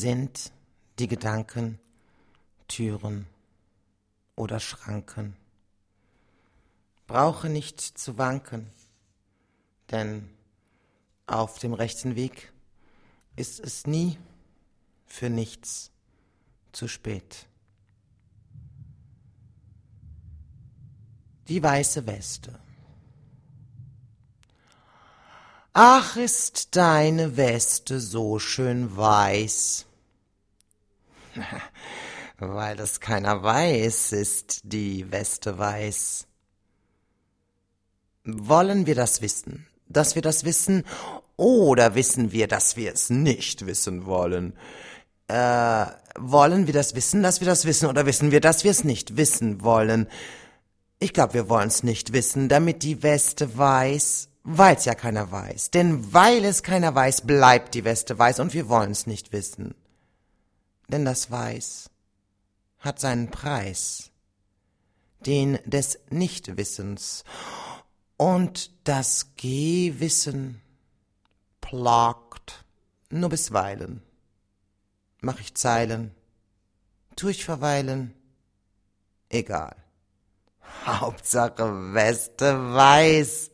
Sind die Gedanken Türen oder Schranken? Brauche nicht zu wanken, denn auf dem rechten Weg ist es nie für nichts zu spät. Die weiße Weste. Ach, ist deine Weste so schön weiß. Weil das keiner weiß, ist die Weste weiß. Wollen wir das wissen, dass wir das wissen, oder wissen wir, dass wir es nicht wissen wollen? Äh, wollen wir das wissen, dass wir das wissen, oder wissen wir, dass wir es nicht wissen wollen? Ich glaube, wir wollen es nicht wissen, damit die Weste weiß, weil es ja keiner weiß. Denn weil es keiner weiß, bleibt die Weste weiß und wir wollen es nicht wissen. Denn das Weiß hat seinen Preis, den des Nichtwissens. Und das Gewissen plagt nur bisweilen. Mach ich Zeilen, tu ich verweilen, egal. Hauptsache Weste weiß.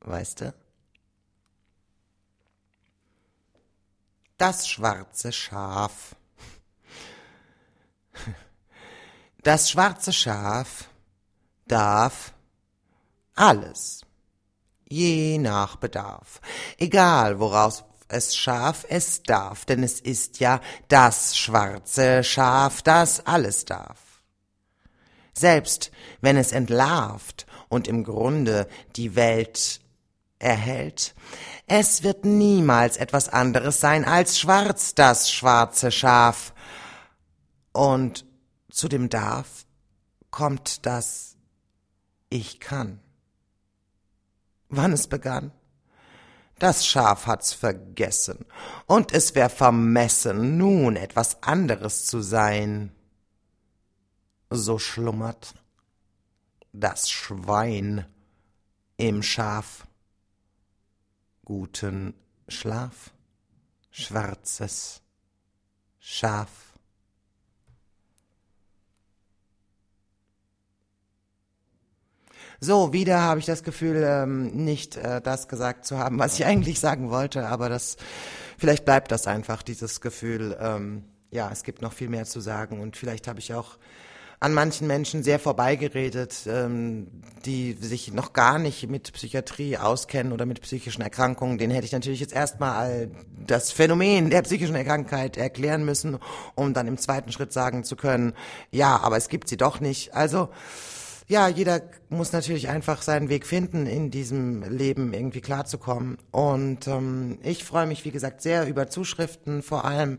Weißt du? Das schwarze Schaf. Das schwarze Schaf darf alles, je nach Bedarf, egal woraus es Schaf es darf, denn es ist ja das schwarze Schaf, das alles darf. Selbst wenn es entlarvt und im Grunde die Welt erhält, es wird niemals etwas anderes sein als schwarz, das schwarze Schaf. Und zu dem darf kommt das Ich kann. Wann es begann? Das Schaf hat's vergessen, und es wär vermessen, nun etwas anderes zu sein. So schlummert das Schwein im Schaf. Guten Schlaf, schwarzes Schaf. So, wieder habe ich das Gefühl, ähm, nicht äh, das gesagt zu haben, was ich eigentlich sagen wollte, aber das, vielleicht bleibt das einfach, dieses Gefühl, ähm, ja, es gibt noch viel mehr zu sagen und vielleicht habe ich auch an manchen Menschen sehr vorbeigeredet, ähm, die sich noch gar nicht mit Psychiatrie auskennen oder mit psychischen Erkrankungen. Den hätte ich natürlich jetzt erstmal das Phänomen der psychischen Erkrankheit erklären müssen, um dann im zweiten Schritt sagen zu können, ja, aber es gibt sie doch nicht. Also, ja, jeder muss natürlich einfach seinen Weg finden, in diesem Leben irgendwie klarzukommen. Und ähm, ich freue mich, wie gesagt, sehr über Zuschriften, vor allem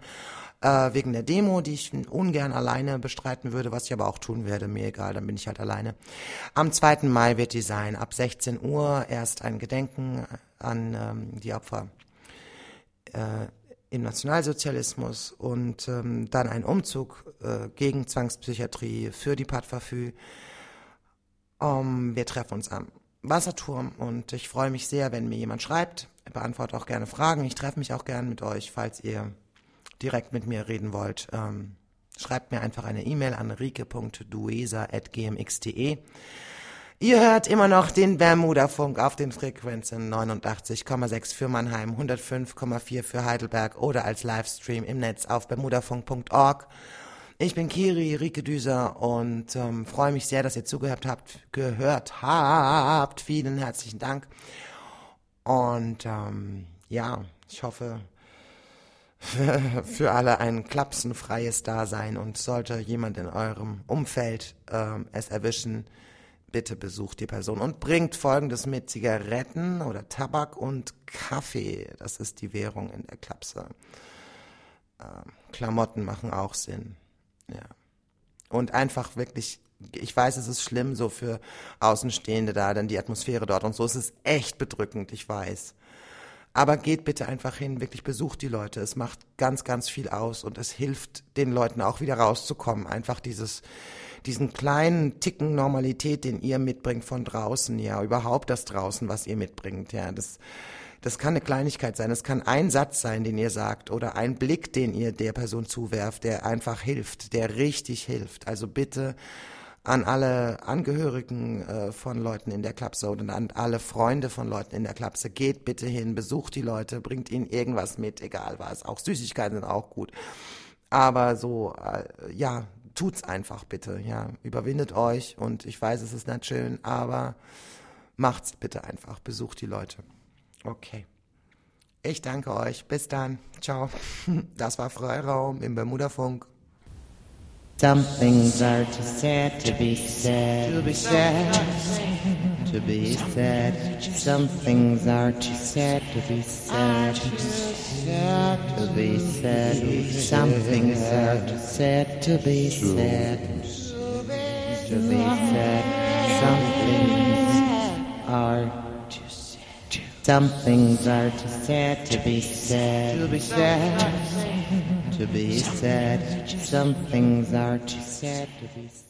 äh, wegen der Demo, die ich ungern alleine bestreiten würde, was ich aber auch tun werde, mir egal, dann bin ich halt alleine. Am 2. Mai wird die sein, ab 16 Uhr erst ein Gedenken an ähm, die Opfer äh, im Nationalsozialismus und ähm, dann ein Umzug äh, gegen Zwangspsychiatrie für die Padfafü. Um, wir treffen uns am Wasserturm und ich freue mich sehr, wenn mir jemand schreibt. Ich beantworte auch gerne Fragen. Ich treffe mich auch gerne mit euch, falls ihr direkt mit mir reden wollt. Ähm, schreibt mir einfach eine E-Mail an rike.duesa.gmx.de. Ihr hört immer noch den Bermuda-Funk auf den Frequenzen 89,6 für Mannheim, 105,4 für Heidelberg oder als Livestream im Netz auf bermudafunk.org. Ich bin Kiri, Rike Düser und ähm, freue mich sehr, dass ihr zugehört habt, gehört habt. Vielen herzlichen Dank. Und ähm, ja, ich hoffe, für alle ein klapsenfreies Dasein und sollte jemand in eurem Umfeld ähm, es erwischen, bitte besucht die Person und bringt folgendes mit Zigaretten oder Tabak und Kaffee. Das ist die Währung in der Klapse. Ähm, Klamotten machen auch Sinn. Ja. Und einfach wirklich ich weiß, es ist schlimm so für Außenstehende da, dann die Atmosphäre dort und so. Es ist echt bedrückend, ich weiß. Aber geht bitte einfach hin, wirklich besucht die Leute. Es macht ganz, ganz viel aus und es hilft den Leuten auch wieder rauszukommen. Einfach dieses, diesen kleinen Ticken Normalität, den ihr mitbringt von draußen, ja, überhaupt das draußen, was ihr mitbringt, ja, das, das kann eine Kleinigkeit sein, es kann ein Satz sein, den ihr sagt oder ein Blick, den ihr der Person zuwerft, der einfach hilft, der richtig hilft. Also bitte an alle Angehörigen äh, von Leuten in der Clubzone und an alle Freunde von Leuten in der Klapse. Geht bitte hin, besucht die Leute, bringt ihnen irgendwas mit, egal was. Auch Süßigkeiten sind auch gut. Aber so, äh, ja, tut's einfach bitte, ja. Überwindet euch und ich weiß, es ist nicht schön, aber macht's bitte einfach. Besucht die Leute. Okay. Ich danke euch. Bis dann. Ciao. Das war Freiraum im Bermuda-Funk. Some things are too sad to be sad. To be sad. To be sad. Some things are too sad to be sad. To be sad. Some things are too sad to be sad. To be sad. Some things are some things are too sad to be sad. To be sad. To be sad. Some things are too sad to be sad.